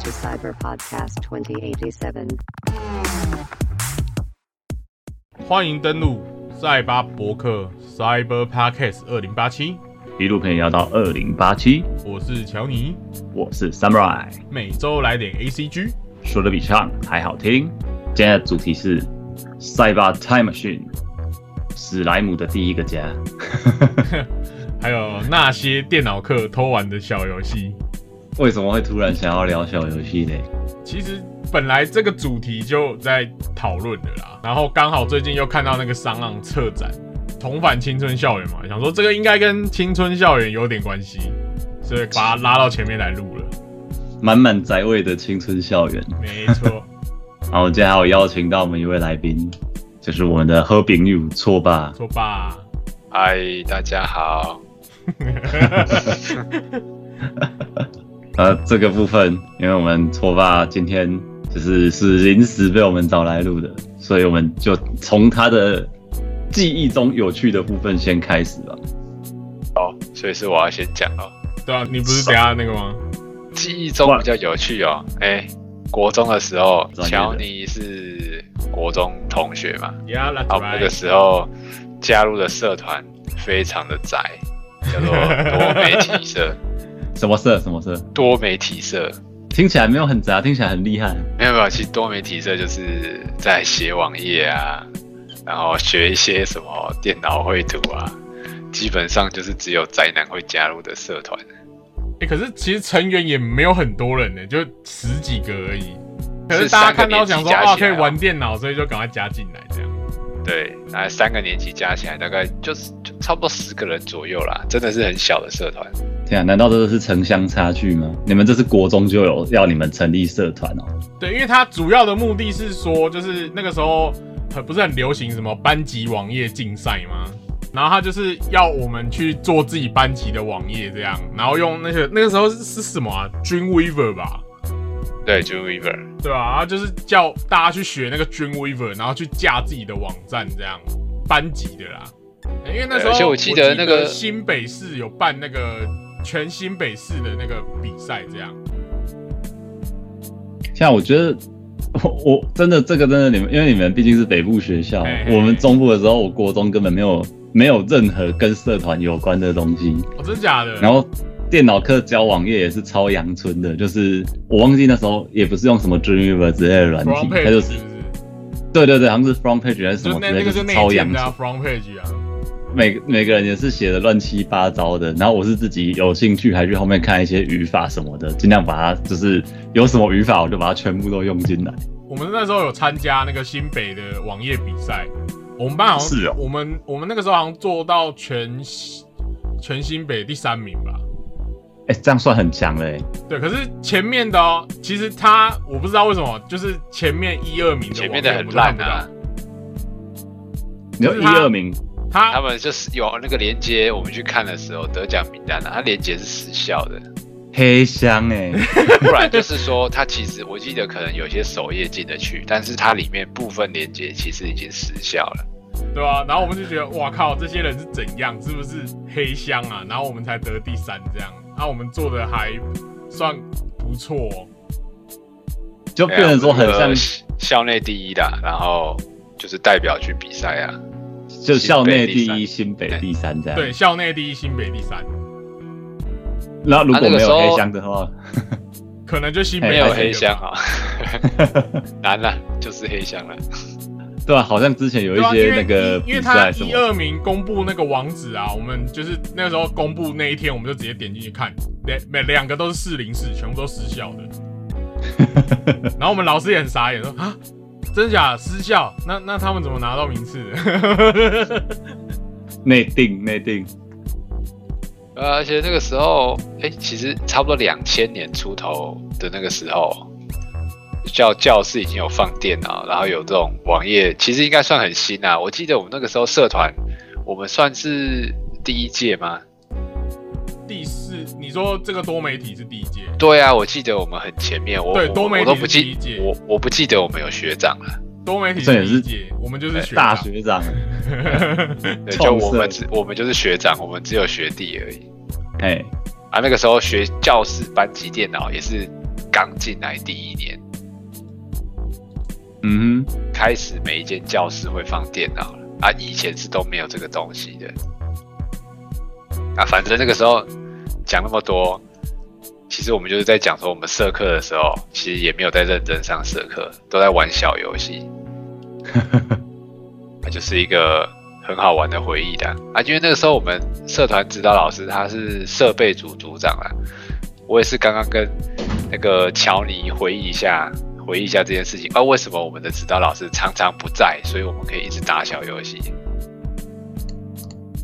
to Cyber Podcast 2087. 欢迎登录赛巴博客 Cyber Podcast 二零八七，一路陪你聊到二零八七。我是乔尼，我是 Samurai，每周来点 ACG，说的比唱还好听。今天的主题是赛巴 Time Machine，史莱姆的第一个家。还有那些电脑课偷玩的小游戏。为什么会突然想要聊小游戏呢？其实本来这个主题就在讨论的啦，然后刚好最近又看到那个商浪策展重返青春校园嘛，想说这个应该跟青春校园有点关系，所以把它拉到前面来录了。满满宅味的青春校园，没错。然后今天还有邀请到我们一位来宾，就是我们的喝饼女错吧？错吧？嗨，大家好。呃，这个部分，因为我们错爸今天就是是临时被我们找来录的，所以我们就从他的记忆中有趣的部分先开始吧。哦，所以是我要先讲哦。对啊，你不是等下那个吗？记忆中比较有趣哦。哎，国中的时候，乔尼是国中同学嘛？好，那个时候加入的社团非常的窄。叫做多媒体社，什么社？什么社？多媒体社，听起来没有很杂，听起来很厉害。没有没有，其实多媒体社就是在写网页啊，然后学一些什么电脑绘图啊，基本上就是只有宅男会加入的社团。哎，可是其实成员也没有很多人呢，就十几个而已。可是大家看到想说啊，可以玩电脑，所以就赶快加进来这样。对，那三个年级加起来大概就是差不多十个人左右啦，真的是很小的社团。对啊，难道这个是城乡差距吗？你们这是国中就有要你们成立社团哦？对，因为它主要的目的是说，就是那个时候很不是很流行什么班级网页竞赛吗？然后他就是要我们去做自己班级的网页这样，然后用那些那个时候是是什么啊？Dreamweaver 吧。对，Dreamweaver，对吧？然后就是叫大家去学那个 Dreamweaver，然后去架自己的网站，这样班级的啦。因为那时候我记得那个新北市有办那个全新北市的那个比赛，这样。像我觉得，我真的这个真的你们，因为你们毕竟是北部学校，我们中部的时候，我国中根本没有没有任何跟社团有关的东西。哦，真假的？然后。电脑课教网页也是超阳春的，就是我忘记那时候也不是用什么 Dreamweaver 之类的软体，它就是，对对对，好像是 Front Page 还是什么之类的，超阳春。Front Page 啊，每每个人也是写的乱七八糟的，然后我是自己有兴趣，还去后面看一些语法什么的，尽量把它就是有什么语法我就把它全部都用进来。我们那时候有参加那个新北的网页比赛，我们班好像是我们我们那个时候好像做到全全新北第三名吧。哎，这样算很强嘞。对，可是前面的哦，其实他我不知道为什么，就是前面一二名，前面的很烂啊。你说一二名，他他们就是有那个连接，我们去看的时候得奖名单啊，他连接是失效的，黑箱哎。不然就是说，他其实我记得可能有些首页进得去，但是它里面部分连接其实已经失效了，对啊？然后我们就觉得，哇靠，这些人是怎样？是不是黑箱啊？然后我们才得第三这样。那我们做的还算不错，就变成说很像校内第一的，然后就是代表去比赛啊，就校内第一，新北第三这样。对，校内第一，新北第三。那如果没有黑箱的话，可能就新北没有黑箱啊，难了，就是黑箱了。对啊，好像之前有一些那个因为他第二名公布那个网址啊，我们就是那个时候公布那一天，我们就直接点进去看，两每两个都是四零四，全部都失效的。然后我们老师也很傻眼，说啊，真假失效？那那他们怎么拿到名次 的？内定内定。呃，而且那个时候，哎，其实差不多两千年出头的那个时候。教教室已经有放电脑，然后有这种网页，其实应该算很新啊。我记得我们那个时候社团，我们算是第一届吗？第四，你说这个多媒体是第一届？对啊，我记得我们很前面。我对多媒体是第一届，我我不记得我们有学长了。多媒体是第一届，我们就是大学长。对，就我们只我们就是学长，我们只有学弟而已。哎，啊，那个时候学教室班级电脑也是。刚进来第一年，嗯哼，开始每一间教室会放电脑了啊，以前是都没有这个东西的。啊，反正那个时候讲那么多，其实我们就是在讲说，我们社课的时候，其实也没有在认真上社课，都在玩小游戏。那 就是一个很好玩的回忆的啊！因为那个时候我们社团指导老师他是设备组组长啊，我也是刚刚跟那个乔尼回忆一下，回忆一下这件事情啊。为什么我们的指导老师常常不在，所以我们可以一直打小游戏？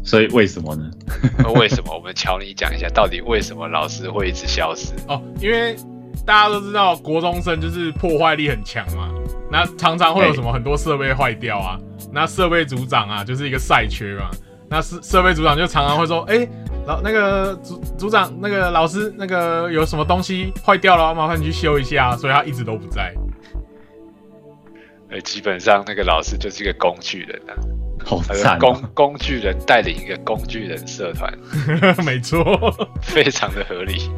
所以为什么呢？那 为什么？我们乔尼讲一下，到底为什么老师会一直消失？哦，因为大家都知道国中生就是破坏力很强嘛，那常常会有什么很多设备坏掉啊，那设备组长啊就是一个赛缺嘛，那设设备组长就常常会说，哎、老那个组组长那个老师那个有什么东西坏掉了，麻烦你去修一下，所以他一直都不在。呃，基本上那个老师就是一个工具人啊，好他是工惨哦！工具人带领一个工具人社团，没错，非常的合理。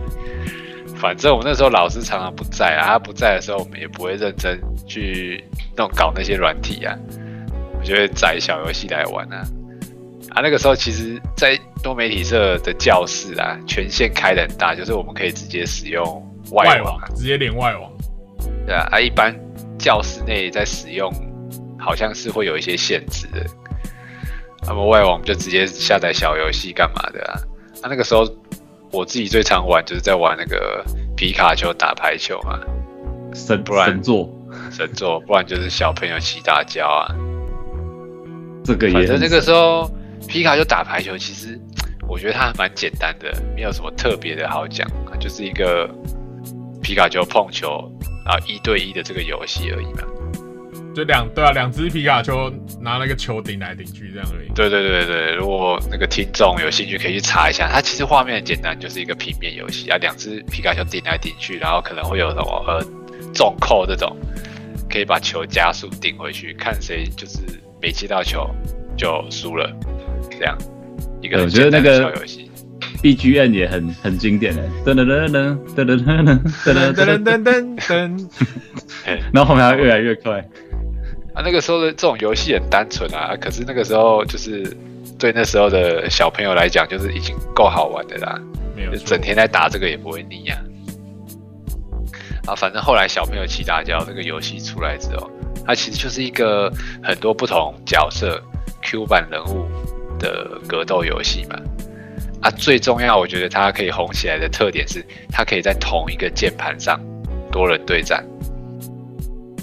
反正我们那时候老师常常不在啊，他不在的时候，我们也不会认真去弄搞那些软体啊，我们就会载小游戏来玩啊。啊，那个时候其实，在多媒体社的教室啊，权限开的很大，就是我们可以直接使用外外网直接连外网。对啊，啊，一般教室内在使用好像是会有一些限制的。那么外网就直接下载小游戏干嘛的啊？啊，那个时候我自己最常玩就是在玩那个皮卡丘打排球嘛，神不然神作，神作，不然就是小朋友骑大胶啊。这个反正那个时候皮卡丘打排球，其实 我觉得它还蛮简单的，没有什么特别的好讲，就是一个皮卡丘碰球，然后一对一的这个游戏而已嘛。就两对啊，两只皮卡丘拿那个球顶来顶去这样而已。对对对对，如果那个听众有兴趣，可以去查一下。它其实画面很简单，就是一个平面游戏啊，两只皮卡丘顶来顶去，然后可能会有什么呃重扣这种，可以把球加速顶回去，看谁就是没接到球就输了，这样一个我觉得那个小游戏。BGM 也很很经典的，噔噔噔噔噔噔噔噔噔噔噔噔噔，然后后面还越来越快。啊，那个时候的这种游戏很单纯啊，可是那个时候就是对那时候的小朋友来讲，就是已经够好玩的啦。没有整天在打这个也不会腻呀、啊。反正后来小朋友骑大脚这个游戏出来之后，它其实就是一个很多不同角色 Q 版人物的格斗游戏嘛。啊，最重要，我觉得它可以红起来的特点是，它可以在同一个键盘上多人对战。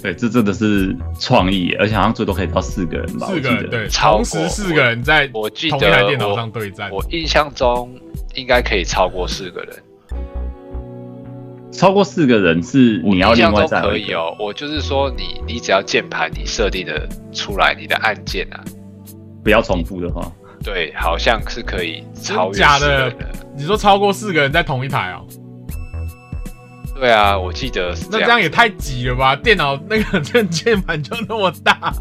对，这真的是创意，而且好像最多可以到四个人吧？四个人对，超过同时四个人在我记同一台得电脑上对战。我印象中应该可以超过四个人。超过四个人是你要另外再一个可以哦，我就是说你你只要键盘你设定的出来你的按键啊，不要重复的话，对，好像是可以超越假的四个人。你说超过四个人在同一台哦？对啊，我记得是那这样。也太挤了吧？电脑那个正键盘就那么大，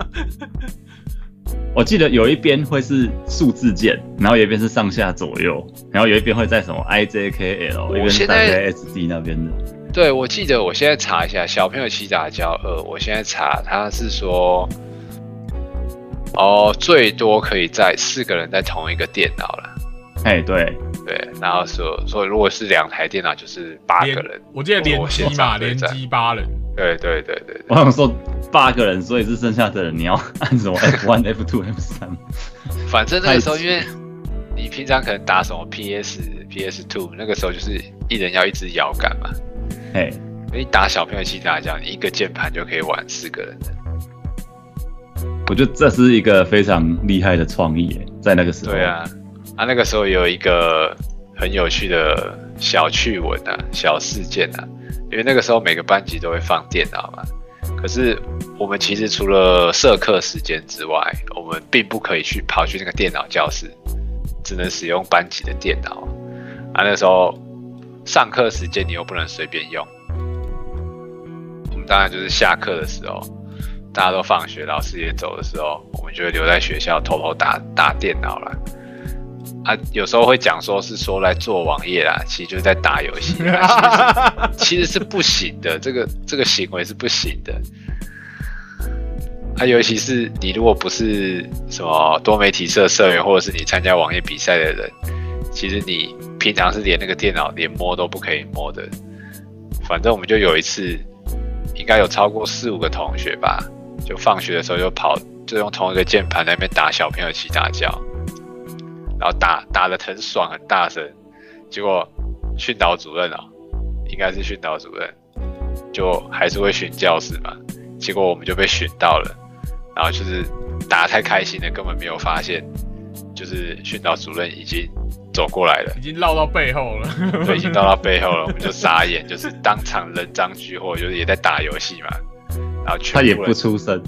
我记得有一边会是数字键，然后有一边是上下左右，然后有一边会在什么 IJKL，一边是现在在 SD 那边的。对，我记得我现在查一下小朋友骑打交二，我现在查他是说，哦，最多可以在四个人在同一个电脑了。哎，对，对，然后说说如果是两台电脑就是八个人。我记得联机嘛，联机八人。对对对对对。我想说八个人，所以是剩下的人你要按什么 F one、F two、F 三。反正那个时候，因为你平常可能打什么 PS、PS Two，那个时候就是一人要一支摇杆嘛。哎，你打小朋友骑打胶，你一个键盘就可以玩四个人的。我觉得这是一个非常厉害的创意，在那个时候。对啊，啊，那个时候有一个很有趣的小趣闻啊，小事件啊，因为那个时候每个班级都会放电脑嘛。可是我们其实除了社课时间之外，我们并不可以去跑去那个电脑教室，只能使用班级的电脑。啊，那时候上课时间你又不能随便用，我们当然就是下课的时候，大家都放学，老师也走的时候，我们就会留在学校偷偷打打电脑啦。啊，有时候会讲说是说来做网页啦，其实就是在打游戏，其实是其实是不行的，这个这个行为是不行的。啊，尤其是你如果不是什么多媒体社社员，或者是你参加网页比赛的人，其实你平常是连那个电脑连摸都不可以摸的。反正我们就有一次，应该有超过四五个同学吧，就放学的时候就跑，就用同一个键盘在那边打小朋友起大叫，然后打打的很爽很大声，结果训导主任啊，应该是训导主任，就还是会训教室嘛，结果我们就被训到了。然后就是打得太开心了，根本没有发现，就是训导主任已经走过来了，已经绕到背后了，对，已经绕到背后了，我们就傻眼，就是当场人赃俱获，就是也在打游戏嘛，然后全部他也不出声，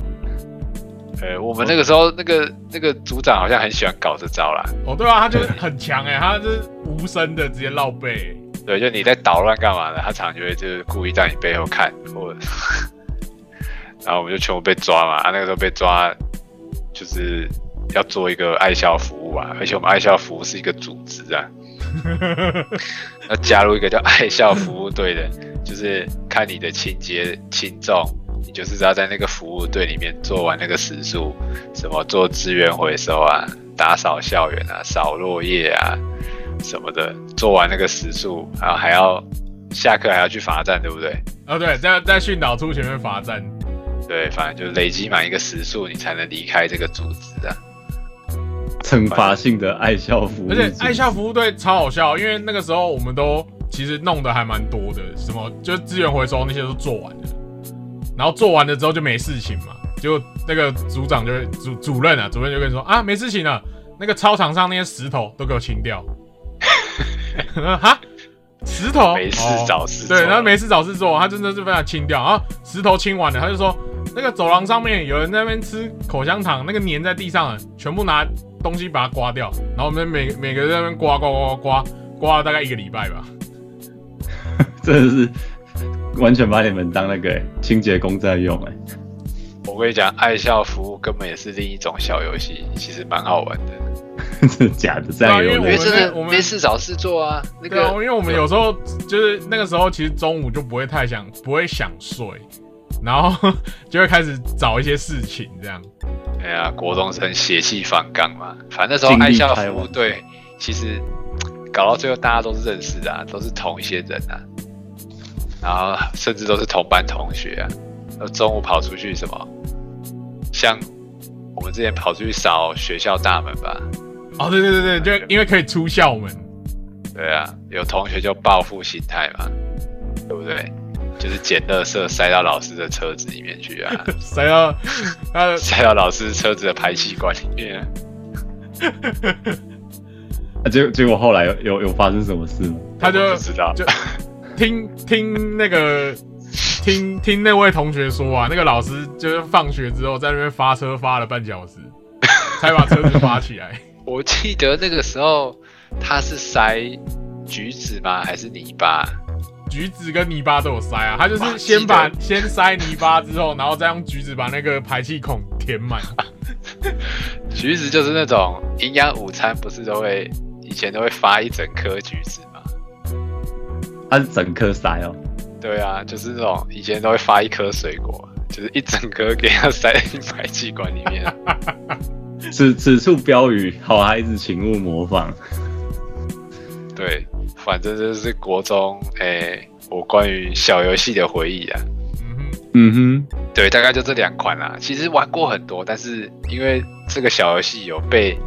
呃，我们那个时候那个那个组长好像很喜欢搞这招啦，哦，对啊，他就是很强哎，他就是无声的直接绕背，对，就你在捣乱干嘛呢？他常常就会就是故意在你背后看，或者，然后我们就全部被抓嘛，啊，那个时候被抓就是要做一个爱校服务啊，而且我们爱校服务是一个组织啊，要加入一个叫爱校服务队的，就是看你的情节轻重，你就是要在那个服务队里面做完那个时数，什么做资源回收啊，打扫校园啊，扫落叶啊什么的，做完那个时数，然后还要下课还要去罚站，对不对？哦对，在在训导处前面罚站，对，反正就是累积满一个时数，你才能离开这个组织啊。惩罚性的爱校服务，而且爱校服务队超好笑，因为那个时候我们都其实弄得还蛮多的，什么就是资源回收那些都做完了，然后做完了之后就没事情嘛，就那个组长就会主主任啊，主任就跟你说啊没事情了，那个操场上那些石头都给我清掉。哈，石头没事哦找事做对，然后没事找事做，他真的是非常清掉。然后石头清完了，他就说那个走廊上面有人在那边吃口香糖，那个粘在地上了，全部拿东西把它刮掉。然后我们每每个人在那边刮刮刮刮刮，刮了大概一个礼拜吧。真的是 完全把你们当那个、欸清洁工在用哎、我跟你讲，爱校服务根本也是另一种小游戏，其实蛮好玩的。真的假的？这样有啊因为人我们真的我们没事找事做啊。那对啊，个因为我们有时候就是那个时候，其实中午就不会太想，不会想睡，然后 就会开始找一些事情这样。哎呀，国中生血气方刚嘛，反正那时候爱校服务队其实搞到最后大家都是认识的、啊，都是同一些人啊，然后甚至都是同班同学啊。那中午跑出去什么，像我们之前跑出去扫学校大门吧，哦，对对对对，就因为可以出校门，对啊，有同学就报复心态嘛，对不对？就是捡垃圾塞到老师的车子里面去啊，塞到他 塞到老师车子的排气管里面啊。啊结结果后来有有有发生什么事吗？他就不知道，就听听那个听听那位同学说啊，那个老师就是放学之后在那边发车发了半小时，才把车子发起来。我记得那个时候他是塞橘子吗？还是泥巴？橘子跟泥巴都有塞啊，他就是先把先塞泥巴之后，然后再用橘子把那个排气孔填满。橘子就是那种营养午餐，不是都会以前都会发一整颗橘子吗？他是整颗塞哦，对啊，就是那种以前都会发一颗水果，就是一整颗给它塞进排气管里面。此此处标语：好孩子请勿模仿。对，反正这是国中诶、我关于小游戏的回忆啊。嗯哼，嗯哼，对，大概就这两款啦。其实玩过很多，但是因为这个小游戏有被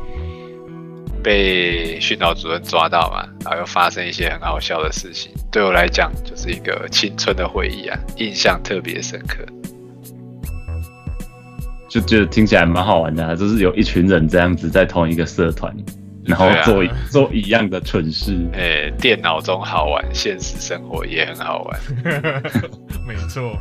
被训导主任抓到嘛，然后又发生一些很好笑的事情，对我来讲就是一个青春的回忆啊，印象特别深刻。就觉得听起来蛮好玩的、啊，就是有一群人这样子在同一个社团，然后做一、做一样的蠢事。诶、电脑中好玩，现实生活也很好玩。没错，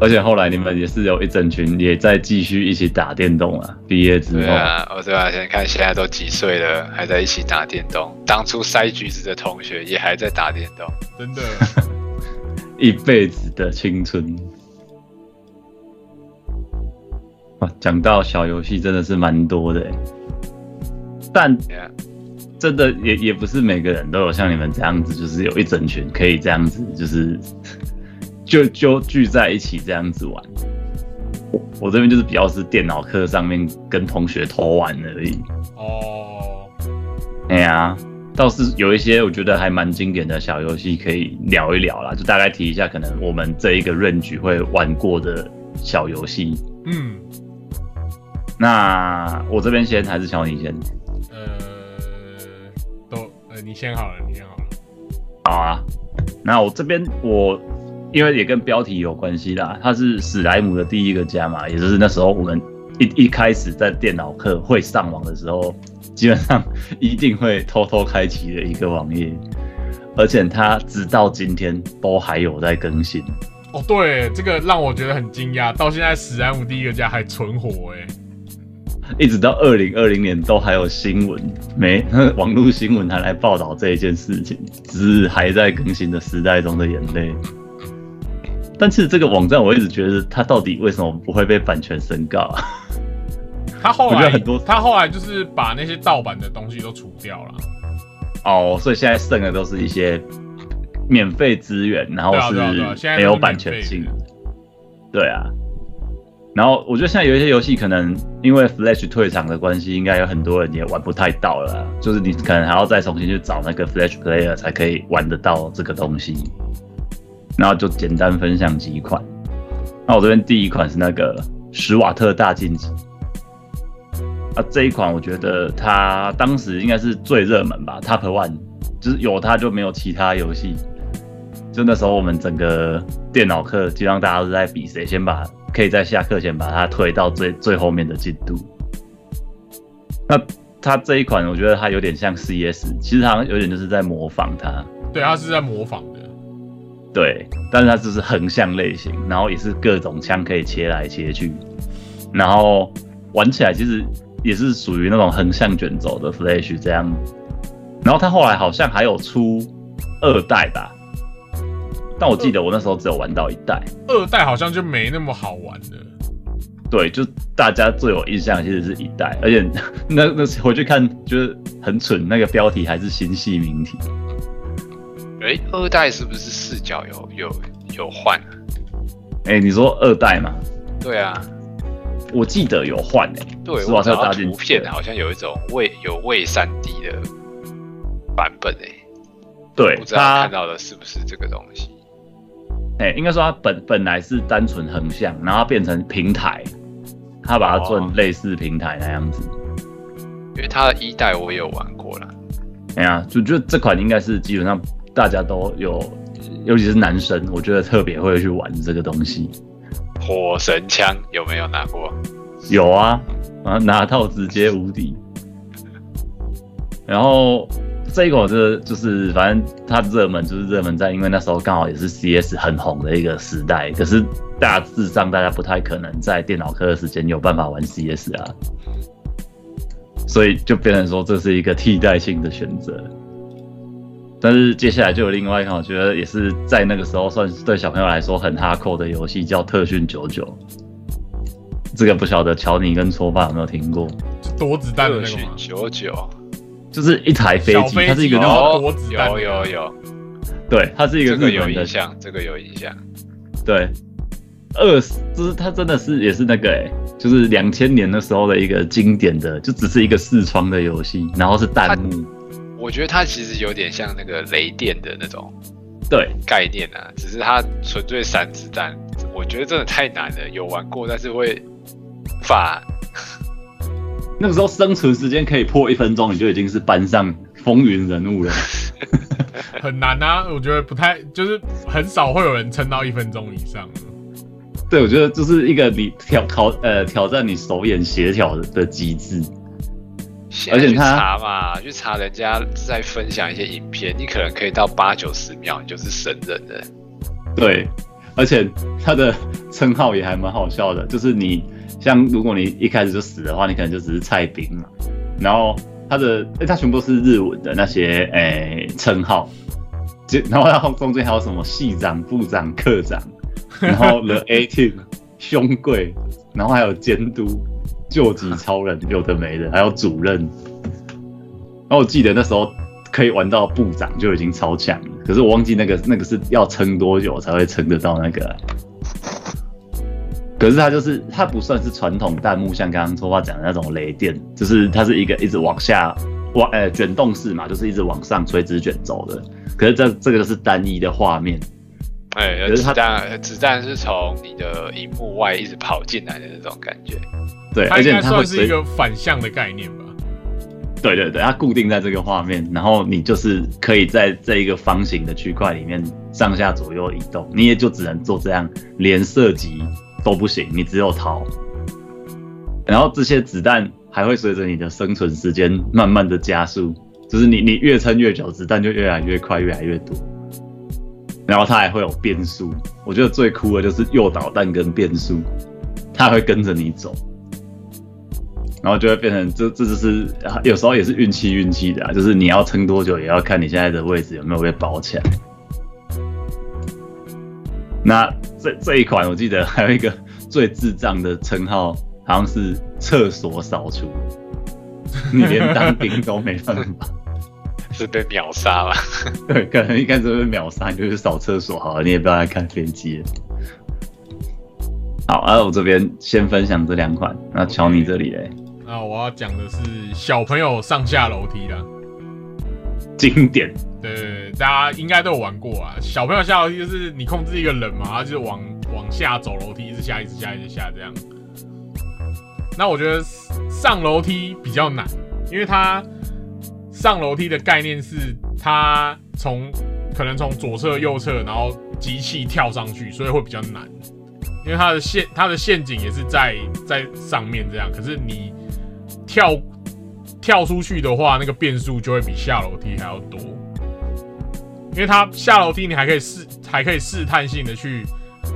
而且后来你们也是有一整群也在继续一起打电动啊，毕业之后，对啊，哦对啊，现在看现在都几岁了，还在一起打电动。当初塞橘子的同学也还在打电动。真的。一辈子的青春。哇，讲到小游戏真的是蛮多的欸，但 Yeah 真的也也不是每个人都有像你们这样子，就是有一整群可以这样子，就是就就聚在一起这样子玩。我我这边就是比较是电脑课上面跟同学偷玩而已。哦，哎呀，倒是有一些我觉得还蛮经典的小游戏可以聊一聊啦，就大概提一下，可能我们这一个 range 会玩过的小游戏。嗯，那我这边先还是小你先？呃，都呃，你先好了，你先好了。好啊，那我这边我因为也跟标题有关系啦，它是史莱姆的第一个家嘛，也就是那时候我们一一开始在电脑课会上网的时候，基本上一定会偷偷开启的一个网页，而且它直到今天都还有在更新。哦，对，这个让我觉得很惊讶，到现在史莱姆第一个家还存活哎。一直到二零二零年都还有新闻，没 网络新闻还来报道这一件事情，只是还在更新的时代中的眼泪。但其实这个网站我一直觉得它到底为什么不会被版权申告啊？他后来很多他后来就是把那些盗版的东西都除掉了。哦，所以现在剩的都是一些免费资源，然后是没有版权性的。对啊，然后我觉得现在有一些游戏可能因为 Flash 退场的关系，应该有很多人也玩不太到了啊，就是你可能还要再重新去找那个 Flash Player 才可以玩得到这个东西。然后就简单分享几款。那我这边第一款是那个史瓦特大镜子。啊，这一款我觉得它当时应该是最热门吧，Top One，就是有它就没有其他游戏。就那时候我们整个电脑课，基本上大家都在比谁先把可以在下课前把它推到最最后面的进度。那它这一款，我觉得它有点像 CS，其实好像有点就是在模仿它。对，他是在模仿。对，但是它就是横向类型，然后也是各种枪可以切来切去，然后玩起来其实也是属于那种横向卷轴的 Flash 这样。然后它后来好像还有出二代吧，但我记得我那时候只有玩到一代。二代好像就没那么好玩了。对，就大家最有印象其实是一代，而且那那回去看就是很蠢，那个标题还是新系名题。哎、二代是不是视角有有有换啊？哎、你说二代吗？对啊，我记得有换诶、对，我找到特大图片好像有一种未有未三 D 的版本诶、对不知道看到的是不是这个东西？哎、应该说它本本来是单纯横向，然后变成平台，它把它做成类似平台那样子。因为它的一代我也有玩过了，哎呀，就就这款应该是基本上大家都有，尤其是男生，我觉得特别会去玩这个东西。火神枪有没有拿过？有啊，啊拿到直接无敌。然后这一款这就是反正它热门就是热门在，因为那时候刚好也是 CS 很红的一个时代，可是大致上大家不太可能在电脑课的时间有办法玩 CS 啊，所以就变成说这是一个替代性的选择。但是接下来就有另外一款，我觉得也是在那个时候算是对小朋友来说很哈扣的游戏，叫《特训九九》。这个不晓得乔尼跟搓爸有没有听过？是躲子弹的那个吗？九九，就是一台飞机，它是一个那种后躲子弹有有有，对，它是一个这个有日本的印象，这个有印象。对，二就是它真的是也是那个哎、就是两千年的时候的一个经典的，就只是一个视窗的游戏，然后是弹幕，我觉得它其实有点像那个雷电的那种对，概念啊，只是它纯粹闪子弹，我觉得真的太难了。有玩过，但是会无法那个时候生存时间可以破一分钟，你就已经是班上风云人物了。很难啊，我觉得不太，就是很少会有人撑到一分钟以上。对，我觉得就是一个你挑考呃挑战你手眼协调的的极致。现在去而且他查嘛，去查人家在分享一些影片，你可能可以到八九十秒，你就是神人了。对，而且他的称号也还蛮好笑的，就是你像如果你一开始就死的话，你可能就只是菜兵嘛。然后他的，哎，他全部都是日文的那些诶称号，就然后然后中间还有什么系长、部长、科长，然后 The A Team 兄贵，然后还有监督、救急超人，有的没的，还有主任。然后我记得那时候可以玩到部长就已经超强了，可是我忘记那个那个是要撑多久才会撑得到那个。可是它就是它不算是传统弹幕，像刚刚说话讲的那种雷电，就是它是一个一直往下往呃卷动式嘛，就是一直往上垂直卷轴的。可是这这个就是单一的画面，哎，可是它子弹子弹是从你的荧幕外一直跑进来的那种感觉。对，它而且应该算是它会随一个反向的概念吧？对对对，它固定在这个画面，然后你就是可以在这一个方形的区块里面上下左右移动，你也就只能做这样，连射击都不行，你只有逃。然后这些子弹还会随着你的生存时间慢慢的加速，就是你你越撑越久，子弹就越来越快，越来越多。然后它还会有变速，我觉得最酷的就是诱导弹跟变速，它会跟着你走。然后就会变成这这就是有时候也是运气运气的，就是你要撑多久，也要看你现在的位置有没有被包起来。那这这一款我记得还有一个 最智障的称号，好像是厕所扫除，你连当兵都没办法。是被秒杀了？对，可能一开始被秒杀，你就是扫厕所好了，你也不要来看飞机。好，那、我这边先分享这两款，那乔你这里嘞，那我要讲的是小朋友上下楼梯啦。经典对对对，大家应该都有玩过啊。小朋友下楼梯就是你控制一个人嘛，他就是往往下走楼梯，一直下，一直下，一直下这样。那我觉得上楼梯比较难，因为它上楼梯的概念是它从可能从左侧、右侧，然后机器跳上去，所以会比较难。因为它的陷它的陷阱也是在在上面这样，可是你跳跳出去的话，那个变数就会比下楼梯还要多。因为它下楼梯你还可以试还可以试探性的去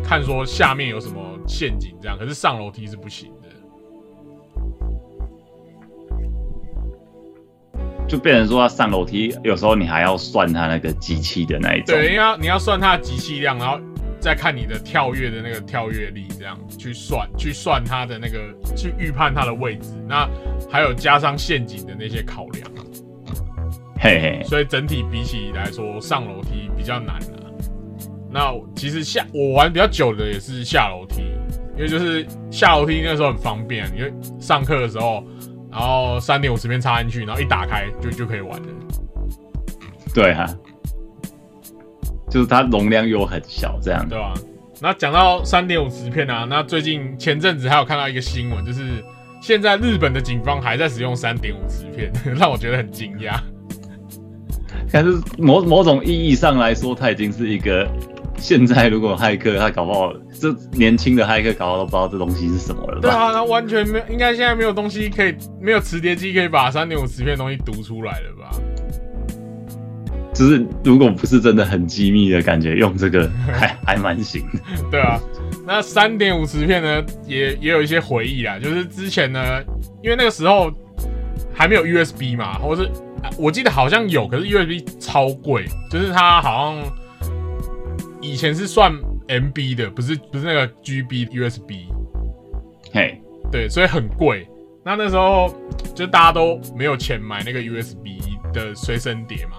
看说下面有什么陷阱这样，可是上楼梯是不行就变成说，他上楼梯有时候你还要算他那个机器的那一种。对，因为要你要算他的机器量，然后再看你的跳跃的那个跳跃力，这样去算去算他的那个去预判他的位置。那还有加上陷阱的那些考量，嘿嘿，所以整体比起来说，上楼梯比较难啊。那其实下我玩比较久的也是下楼梯，因为就是下楼梯那时候很方便，因为上课的时候，然后三点五十片插进去，然后一打开就就可以玩了。对啊，就是它容量又很小，这样。对吧、那讲到三点五磁片啊，那最近前阵子还有看到一个新闻，就是现在日本的警方还在使用三点五磁片，让我觉得很惊讶。但是某某种意义上来说，它已经是一个现在如果骇客他搞不好，这年轻的骇客搞不好都不知道这东西是什么了吧？对啊，他完全没有，应该现在没有东西可以，没有磁碟机可以把三点五磁片的东西读出来了吧？就是如果不是真的很机密的感觉，用这个 还还蛮行的。对啊，那三点五磁片呢，也也有一些回忆啊，就是之前呢，因为那个时候还没有 USB 嘛，或是啊我记得好像有，可是 USB 超贵，就是它好像以前是算 MB 的，不是不是那个 GB USB，嘿，对，所以很贵。那那时候就大家都没有钱买那个 USB 的随身碟嘛，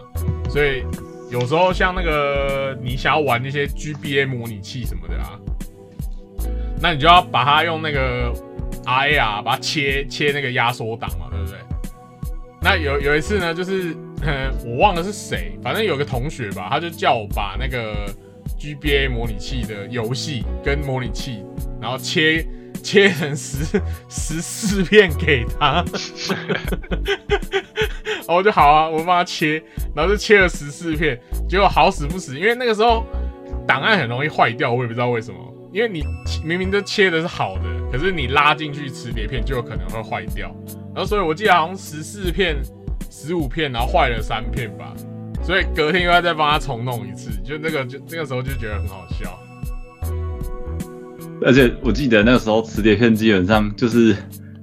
所以有时候像那个你想要玩那些 GBA 模拟器什么的啊，那你就要把它用那个 RAR 把它切切那个压缩档嘛，对不对？那有有一次呢，就是呃 我忘了是谁，反正有个同学吧，他就叫我把那个 GBA 模拟器的游戏跟模拟器，然后切切成十十四片给他，然 后我就好啊，我帮他切，然后就切了十四片，结果好死不死，因为那个时候档案很容易坏掉，我也不知道为什么，因为你明明都切的是好的，可是你拉进去磁碟片就有可能会坏掉，然后所以我记得好像十四片、十五片，然后坏了三片吧，所以隔天又要再帮他重弄一次，就那个就那个时候就觉得很好笑。而且我记得那个时候磁碟片基本上就是，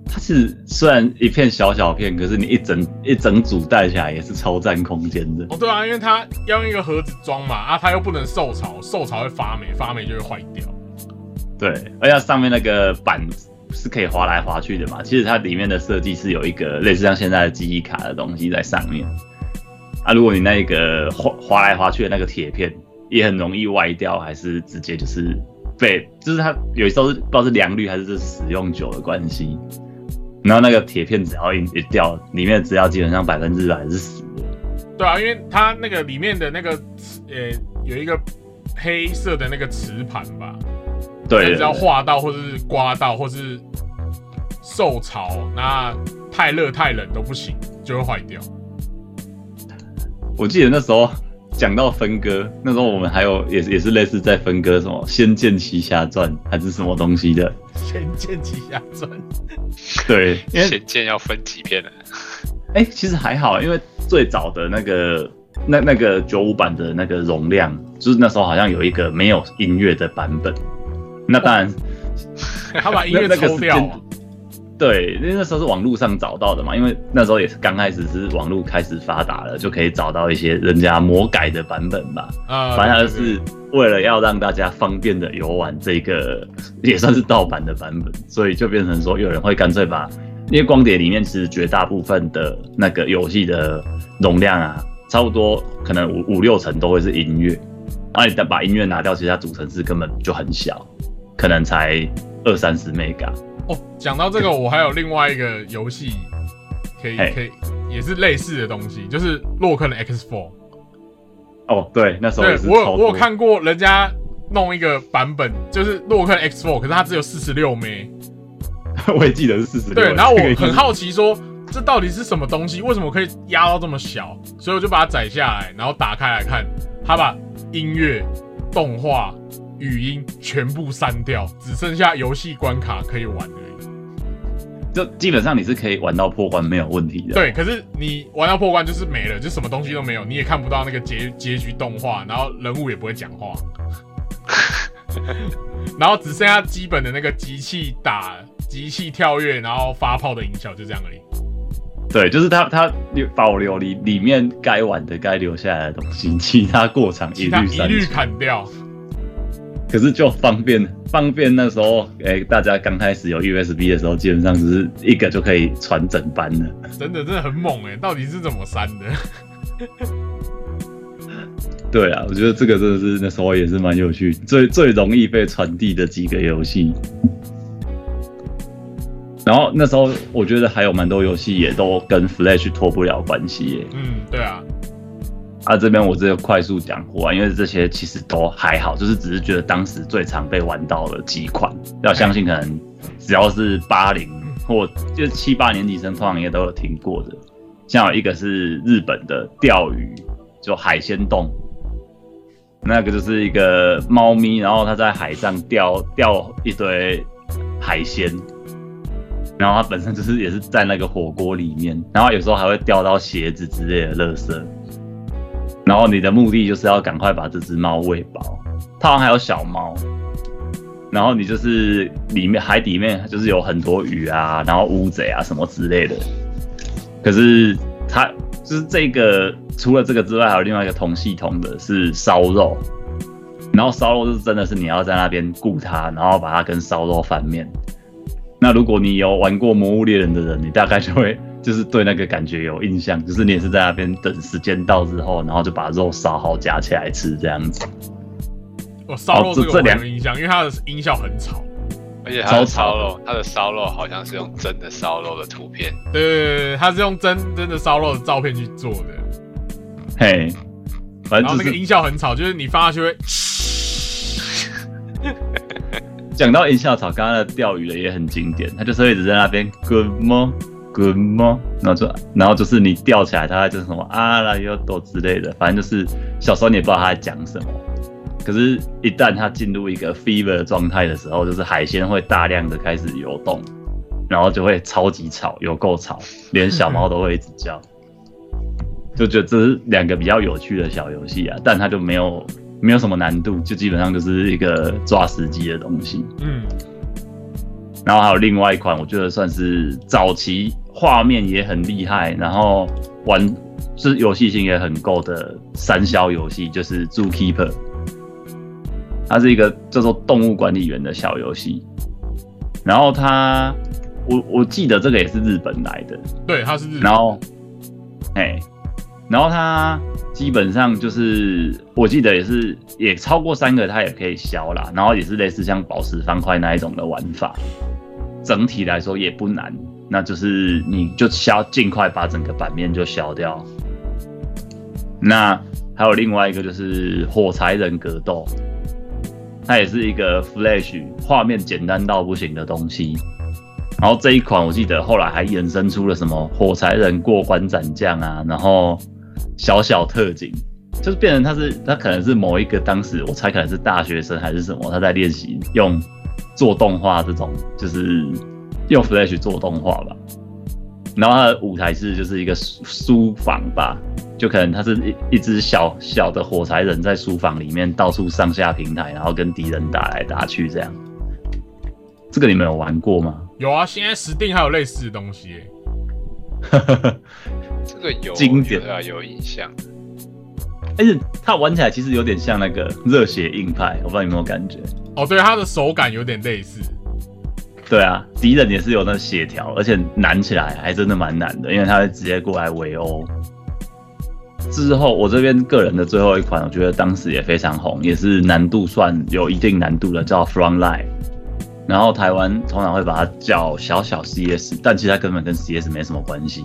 它是虽然一片小小片，可是你一整一整组带起来也是超占空间的。哦，对啊，因为它要用一个盒子装嘛，啊，它又不能受潮，受潮会发霉，发霉就会坏掉。对，而且它上面那个板是可以滑来滑去的嘛。其实它里面的设计是有一个类似像现在的记忆卡的东西在上面。啊，如果你那个划划来划去的那个铁片也很容易歪掉，还是直接就是被，就是它有时候是不知道是良率还是是使用久的关系，然后那个铁片只要一一掉，里面的资料基本上百分之百是死的。对啊，因为它那个里面的那个呃有一个黑色的那个磁盘吧，对，只要划到或者是刮到或是受潮，那太热太冷都不行，就会坏掉。我记得那时候讲到分割，那时候我们还有也是也是类似在分割什么《仙剑奇侠传》还是什么东西的，《仙剑奇侠传》对，因为仙剑要分几片呢？哎、其实还好，因为最早的那个那那个九五版的那个容量，就是那时候好像有一个没有音乐的版本，那当然 他把音乐抽掉啊。对，因为那时候是网络上找到的嘛，因为那时候也是刚开始是网络开始发达了，就可以找到一些人家魔改的版本吧。啊，反正就对对是为了要让大家方便的游玩这个也算是盗版的版本，所以就变成说有人会干脆把，因为光碟里面其实绝大部分的那个游戏的容量啊，差不多可能五五六成都会是音乐，然后你把音乐拿掉，其实它主程式根本就很小，可能才二三十 mega。哦，讲到这个，我还有另外一个游戏可以可以也是类似的东西，就是洛克的 X Four。哦，对，那时候对我有我有看过人家弄一个版本，就是洛克 X Four，可是它只有四十六枚。我也记得是四十六。对，然后我 很好奇说，这到底是什么东西？为什么可以压到这么小？所以我就把它载下来，然后打开来看，它把音乐、动画、语音全部删掉，只剩下游戏关卡可以玩而已。就基本上你是可以玩到破关没有问题的。对，可是你玩到破关就是没了，就什么东西都没有，你也看不到那个结结局动画，然后人物也不会讲话，然后只剩下基本的那个机器打、机器跳跃，然后发炮的音效，就这样而已。对，就是它它保留里里面该玩的、该留下来的东西，其他过场一其他一律。砍掉。可是就方便方便，那时候哎、大家刚开始有 USB 的时候，基本上只是一个就可以传整班了。真的真的很猛哎、到底是怎么删的？对啊，我觉得这个真的是那时候也是蛮有趣，最最容易被传递的几个游戏。然后那时候我觉得还有蛮多游戏也都跟 Flash 脱不了关系耶。嗯，对啊，啊，这边我只有快速讲过啊，因为这些其实都还好，就是只是觉得当时最常被玩到的几款，要相信可能只要是八零或就是七八年级生，通常也都有听过的。像有一个是日本的钓鱼，就海鲜洞，那个就是一个猫咪，然后它在海上钓钓一堆海鲜，然后它本身就是也是在那个火锅里面，然后有时候还会钓到鞋子之类的垃圾。然后你的目的就是要赶快把这只猫喂饱，它好像还有小猫，然后你就是里面海底面就是有很多鱼啊，然后乌贼啊什么之类的。可是它就是这个除了这个之外，还有另外一个同系统的是烧肉，然后烧肉是真的是你要在那边顾它，然后把它跟烧肉翻面。那如果你有玩过《魔物猎人》的人，你大概就会就是对那个感觉有印象，就是你也是在那边等时间到之后，然后就把肉烧好夹起来吃这样子。我烧肉这两很有印象，因为它的音效很吵。而且它的烧肉，它的烧肉好像是用真的烧肉的图片，对对对对，它是用真真的烧肉的照片去做的，嘿，反然后那个音效很吵，就是你放下去会。讲到音效吵，刚刚的钓鱼的也很经典，他就是会一直在那边 good mo good 然后就然后就是你吊起来，它就是什么啊啦又多之类的，反正就是小时候你也不知道它在讲什么。可是，一旦它进入一个 fever 的状态的时候，就是海鲜会大量的开始游动，然后就会超级吵，有够吵，连小猫都会一直叫。就觉得这是两个比较有趣的小游戏啊，但它就没有没有什么难度，就基本上就是一个抓时机的东西。嗯，然后还有另外一款，我觉得算是早期画面也很厉害，然后玩就是游戏性也很够的三消游戏，就是 Zookeeper。它是一个叫做动物管理员的小游戏。然后它，我我记得这个也是日本来的，对，它是日本然后，哎，然后它基本上就是我记得也是也超过三个它也可以消啦，然后也是类似像宝石方块那一种的玩法，整体来说也不难，那就是你就消尽快把整个版面就消掉。那还有另外一个就是火柴人格斗，它也是一个 Flash 画面简单到不行的东西。然后这一款我记得后来还衍生出了什么火柴人过关斩将啊，然后小小特警，就是变成他是他可能是某一个当时我猜可能是大学生还是什么，他在练习用做动画这种，就是用 Flash 做动画吧。然后他的舞台是就是一个书书房吧，就可能他是一一只小小的火柴人在书房里面到处上下平台，然后跟敌人打来打去这样。这个你们有玩过吗？有啊，现在 Steam 还有类似的东西耶。这个有经典对啊，有印象。而且它玩起来其实有点像那个热血硬派，我不知道你有没有感觉？哦，对，它的手感有点类似。对啊，敌人也是有那血条，而且难起来还真的蛮难的，因为他会直接过来围殴。之后我这边个人的最后一款，我觉得当时也非常红，也是难度算有一定难度的，叫 Frontline。然后台湾通常会把它叫小小 CS，但其实它根本跟 CS 没什么关系。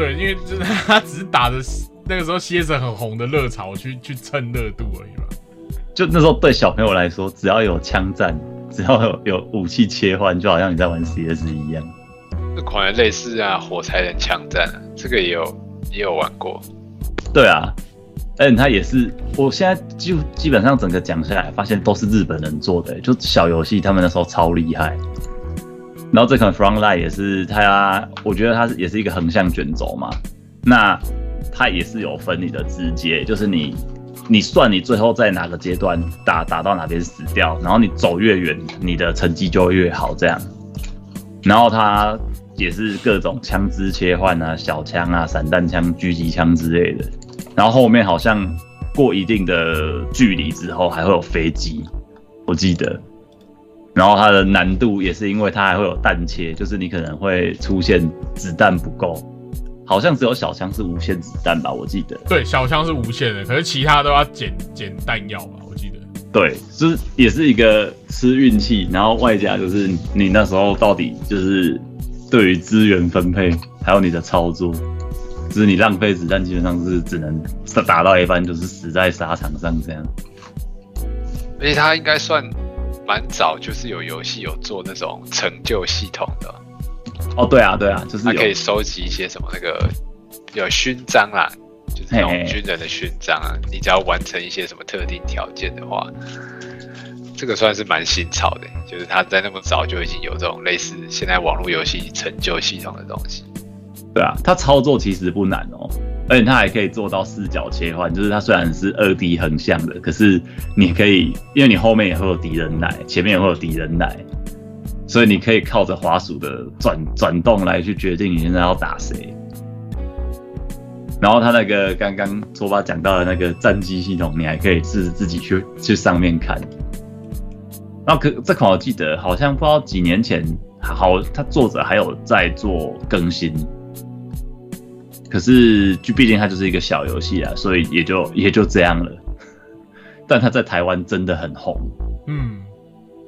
对，因为就是他只是打着那个时候蝎子很红的热潮去去蹭热度而已嘛。就那时候对小朋友来说，只要有枪战，只要有有武器切换，就好像你在玩 CS 一样。这款类似啊，火柴人枪战啊，这个也有也有玩过。对啊，而且它也是，我现在就基本上整个讲下来，发现都是日本人做的，就小游戏，他们那时候超厉害。然后这款 Frontline 也是它，我觉得它是也是一个横向卷轴嘛，那它也是有分你的直接，就是你你算你最后在哪个阶段打打到哪边死掉，然后你走越远，你的成绩就越好这样。然后它也是各种枪支切换啊，小枪啊、散弹枪、狙击枪之类的。然后后面好像过一定的距离之后，还会有飞机，我记得。然后它的难度也是因为它还会有弹切，就是你可能会出现子弹不够，好像只有小枪是无限子弹吧，我记得。对，小枪是无限的，可是其他都要捡捡弹药吧，我记得。对，就是也是一个吃运气，然后外加就是你那时候到底就是对于资源分配，还有你的操作，就是你浪费子弹基本上是只能打到一半就是死在沙场上这样。而且它应该算蛮早，就是有游戏有做那种成就系统的，哦，对啊，对啊，就是有它可以收集一些什么那个有勋章啦，就是那种军人的勋章啊。你只要完成一些什么特定条件的话，这个算是蛮新潮的，就是他在那么早就已经有这种类似现在网络游戏成就系统的东西。对啊，它操作其实不难哦，而且它还可以做到视角切换，就是它虽然是二 D 横向的，可是你可以，因为你后面也会有敌人来，前面也会有敌人来，所以你可以靠着滑鼠的转转动来去决定你现在要打谁。然后它那个刚刚卓巴讲到的那个战机系统，你还可以自自己去去上面看。然后可这款我记得好像不知道几年前，好，它作者还有在做更新。可是，就毕竟它就是一个小游戏啊，所以也就也就这样了。但它在台湾真的很红，嗯，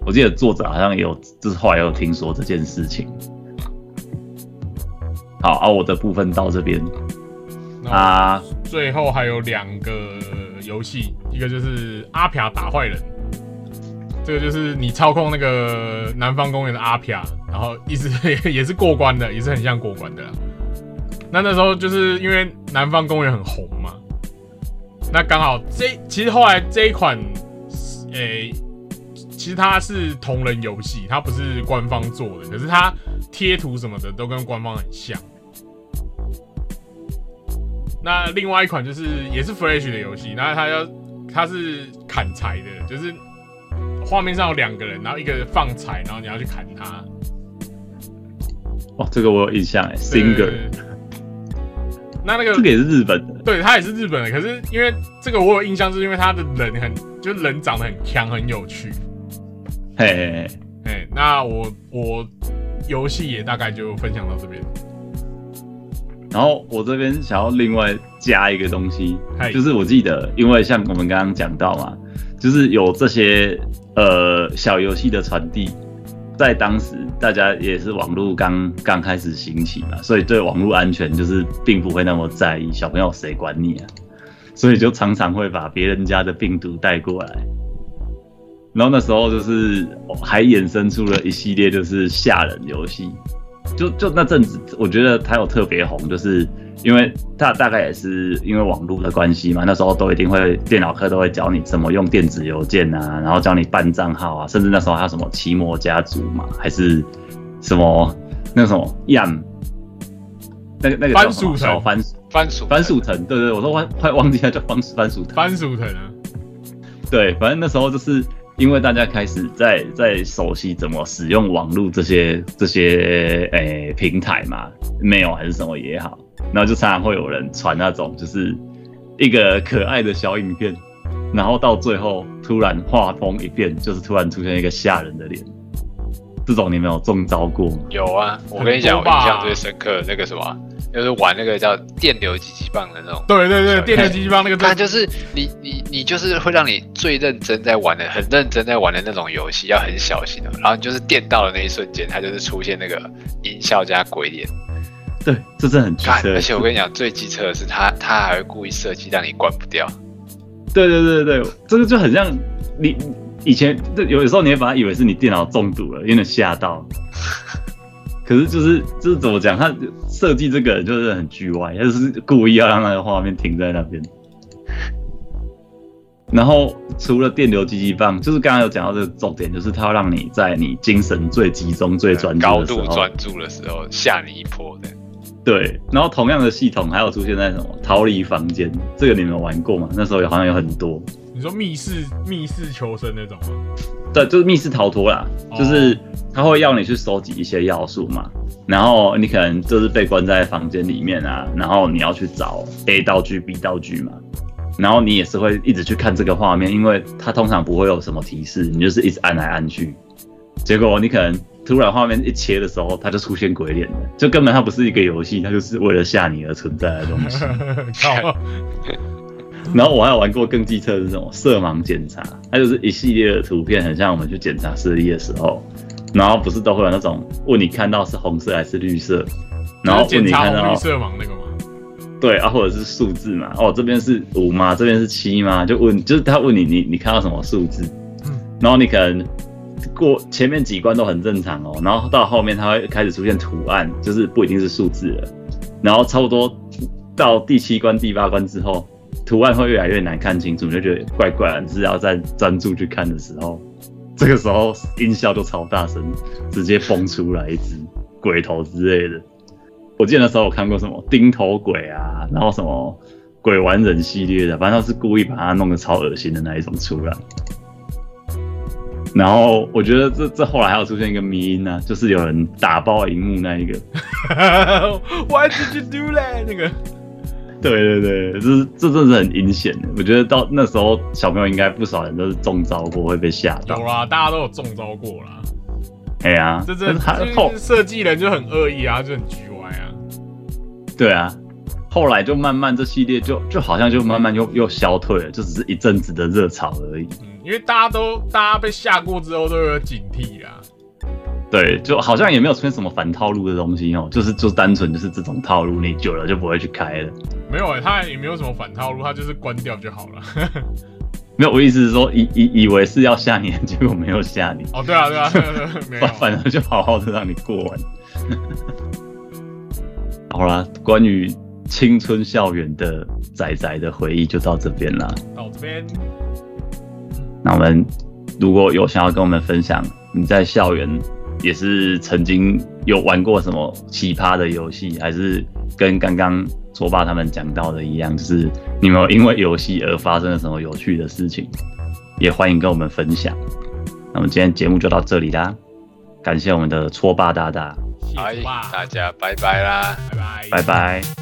我记得作者好像也有，就是后来有听说这件事情。好，啊，我的部分到这边啊，最后还有两个游戏，一个就是阿飘打坏人，这个就是你操控那个南方公园的阿飘，然后一直 也是过关的，也是很像过关的啦。那那时候就是因为南方公园很红嘛，那刚好这其实后来这一款，诶、其实它是同人游戏，它不是官方做的，可是它贴图什么的都跟官方很像。那另外一款就是也是 Flash 的游戏，那它要它是砍柴的，就是画面上有两个人，然后一个放柴，然后你要去砍他。哦，这个我有印象哎对，Singer，那那个这个也是日本的，对，他也是日本的，可是因为这个我有印象，是因为他的人很，就是人长得很强，很有趣。嘿嘿嘿，哎，那我我游戏也大概就分享到这边。然后我这边想要另外加一个东西嗨，就是我记得，因为像我们刚刚讲到嘛，就是有这些呃小游戏的传递，在当时大家也是网络刚刚开始兴起嘛，所以对网络安全就是并不会那么在意，小朋友谁管你啊？所以就常常会把别人家的病毒带过来。然后那时候就是还衍生出了一系列就是吓人游戏，就就那阵子，我觉得它有特别红，就是因为他大概也是因为网络的关系嘛，那时候都一定会电脑课都会教你怎么用电子邮件啊，然后教你办账号啊，甚至那时候还有什么奇摩家族嘛，还是什么那个什么 Yam，那个那个叫什么番薯藤小番番薯番薯藤，对对对，我都快快忘记它叫番番薯藤。番薯藤啊，对，反正那时候就是因为大家开始在在熟悉怎么使用网络这些这些诶、平台嘛，mail 还是什么也好，然后就常常会有人传那种就是一个可爱的小影片，然后到最后突然画风一变，就是突然出现一个吓人的脸，这种你没有中招过吗？有啊，我跟你讲，我印象最深刻的那个什么，就是玩那个叫电流击击棒的那种。对对对，电流机棒那个它真就是你你你就是会让你最认真在玩的，很认真在玩的那种游戏，要很小心的。然后你就是电到的那一瞬间，它就是出现那个音效加鬼脸。对，这真的很机看，车而。且我跟你讲，最机车的是它，它还会故意设计让你关不掉。对对对对，这个就很像你以前，这有的时候你会把它以为是你电脑中毒了，有点吓到。可是就是就是怎么讲，他设计这个人就是很巨歪，他就是故意要让那个画面停在那边。然后除了电流击击棒，就是刚刚有讲到这个重点，就是它要让你在你精神最集中、最专注高度专注的时候吓你一波的。对，然后同样的系统还有出现在什么逃离房间，这个你们玩过吗？那时候有好像有很多。你说密室密室求生那种吗？对，就是密室逃脱啦，哦。就是他会要你去收集一些要素嘛，然后你可能就是被关在房间里面啊，然后你要去找 A 道具、B 道具嘛，然后你也是会一直去看这个画面，因为它通常不会有什么提示，你就是一直按来按去，结果你可能突然画面一切的时候，它就出现鬼脸了，就根本它不是一个游戏，它就是为了吓你而存在的东西。靠，然后我还有玩过更机车的是什么色盲检查，它就是一系列的图片，很像我们去检查视力的时候，然后不是都会有那种问你看到是红色还是绿色，然后检查问你看到红绿色盲那个吗？对啊，或者是数字嘛，哦这边是五吗？这边是七吗？就问，就是他问你你你看到什么数字，嗯然后你可能过前面几关都很正常哦，然后到后面它会开始出现图案，就是不一定是数字了，然后差不多到第七关、第八关之后，图案会越来越难看清楚，你就觉得怪怪的，只要再专注去看的时候，这个时候音效就超大声，直接蹦出来一只鬼头之类的。我记得那时候我看过什么钉头鬼啊，然后什么鬼玩人系列的，反正都是故意把它弄得超恶心的那一种出来。然后我觉得这这后来还有出现一个迷音呢、就是有人打爆荧幕那一个。Why did you do that？那个对对对，这是这真的是很阴险的。我觉得到那时候小朋友应该不少人都是中招过，会被吓到有。啦，大家都有中招过啦。哎呀，这这但是他后这设计人就很恶意啊，就很局歪啊。对啊，后来就慢慢这系列就就好像就慢慢又又消退了，就只是一阵子的热潮而已。嗯，因为大家都大家被吓过之后都有警惕啦。对，就好像也没有出现什么反套路的东西哦，就是就单纯就是这种套路，你久了就不会去开了。没有哎、他也没有什么反套路，他就是关掉就好了。没有，我意思是说以以以为是要吓你，结果没有吓你，哦，对啊，对啊，对啊对啊 没有反。反而就好好的让你过完。好啦，关于青春校园的仔仔的回忆就到这边啦。到这边，那我们如果有想要跟我们分享你在校园也是曾经有玩过什么奇葩的游戏，还是跟刚刚卓爸他们讲到的一样，就是你们因为游戏而发生了什么有趣的事情，也欢迎跟我们分享。那么今天节目就到这里啦，感谢我们的搓爸大大，谢哎谢，大家拜拜啦。拜拜，拜拜。